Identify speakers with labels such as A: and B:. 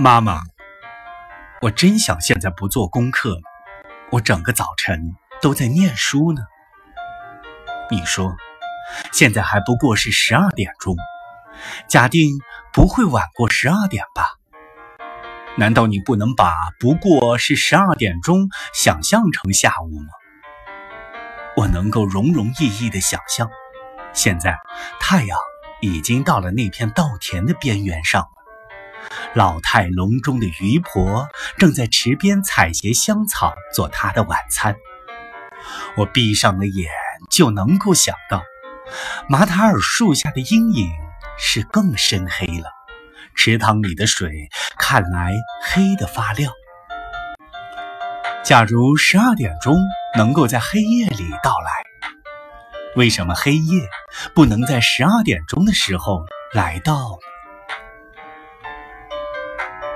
A: 妈妈，我真想现在不做功课了。我整个早晨都在念书呢。你说，现在还不过是十二点钟，假定不会晚过十二点吧？难道你不能把不过是十二点钟想象成下午吗？我能够容容易易的想象，现在太阳已经到了那片稻田的边缘上。老态龙钟的渔婆正在池边采撷香草做她的晚餐。我闭上了眼，就能够想到，马塔尔树下的阴影是更深黑了，池塘里的水看来黑得发亮。假如十二点钟能够在黑夜里到来，为什么黑夜不能在十二点钟的时候来到？